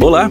Olá!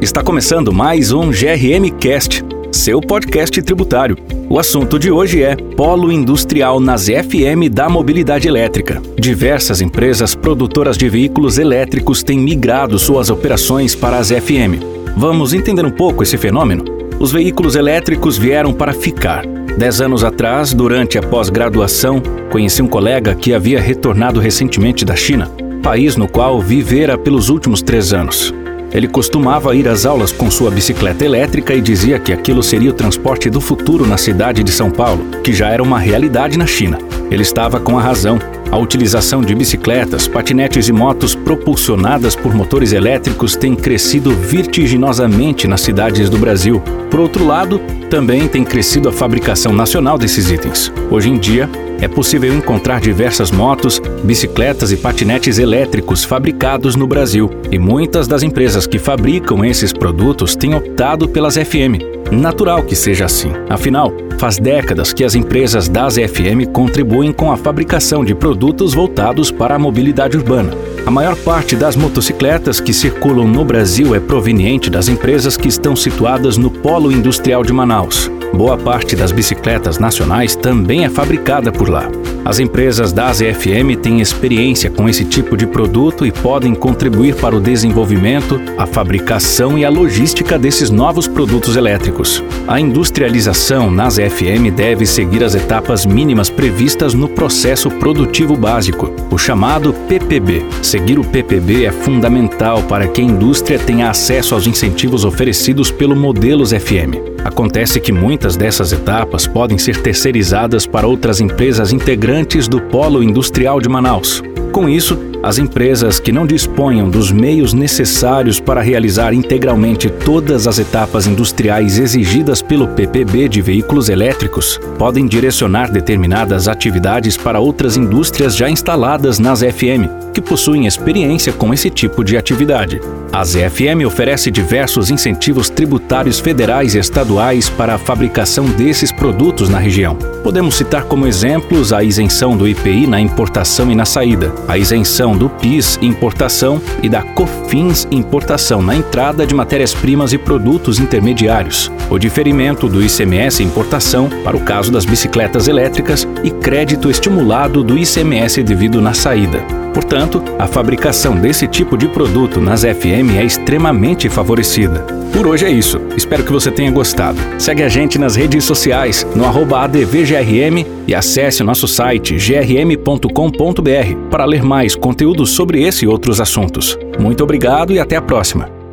Está começando mais um GRM Cast, seu podcast tributário. O assunto de hoje é Polo Industrial nas FM da Mobilidade Elétrica. Diversas empresas produtoras de veículos elétricos têm migrado suas operações para as FM. Vamos entender um pouco esse fenômeno? Os veículos elétricos vieram para ficar. Dez anos atrás, durante a pós-graduação, conheci um colega que havia retornado recentemente da China, país no qual vivera pelos últimos três anos. Ele costumava ir às aulas com sua bicicleta elétrica e dizia que aquilo seria o transporte do futuro na cidade de São Paulo, que já era uma realidade na China. Ele estava com a razão. A utilização de bicicletas, patinetes e motos propulsionadas por motores elétricos tem crescido vertiginosamente nas cidades do Brasil. Por outro lado, também tem crescido a fabricação nacional desses itens. Hoje em dia, é possível encontrar diversas motos, bicicletas e patinetes elétricos fabricados no Brasil, e muitas das empresas que fabricam esses produtos têm optado pelas FM. Natural que seja assim. Afinal, faz décadas que as empresas das FM contribuem com a fabricação de produtos voltados para a mobilidade urbana. A maior parte das motocicletas que circulam no Brasil é proveniente das empresas que estão situadas no Polo Industrial de Manaus. Boa parte das bicicletas nacionais também é fabricada por lá. As empresas da AZFM têm experiência com esse tipo de produto e podem contribuir para o desenvolvimento, a fabricação e a logística desses novos produtos elétricos. A industrialização na AZFM deve seguir as etapas mínimas previstas no processo produtivo básico, o chamado PPB. Seguir o PPB é fundamental para que a indústria tenha acesso aos incentivos oferecidos pelo Modelos FM. Acontece que muitas dessas etapas podem ser terceirizadas para outras empresas integrantes do Polo Industrial de Manaus. Com isso, as empresas que não disponham dos meios necessários para realizar integralmente todas as etapas industriais exigidas pelo PPB de veículos elétricos podem direcionar determinadas atividades para outras indústrias já instaladas nas FM, que possuem experiência com esse tipo de atividade. A ZFM oferece diversos incentivos tributários federais e estaduais para a fabricação desses produtos na região. Podemos citar como exemplos a isenção do IPI na importação e na saída, a isenção do PIS importação e da COFINS importação na entrada de matérias-primas e produtos intermediários, o diferimento do ICMS importação para o caso das bicicletas elétricas e crédito estimulado do ICMS devido na saída. Portanto, a fabricação desse tipo de produto nas FM é extremamente favorecida. Por hoje é isso. Espero que você tenha gostado. Segue a gente nas redes sociais no ADVGRM e acesse o nosso site grm.com.br para ler mais conteúdo sobre esse e outros assuntos. Muito obrigado e até a próxima.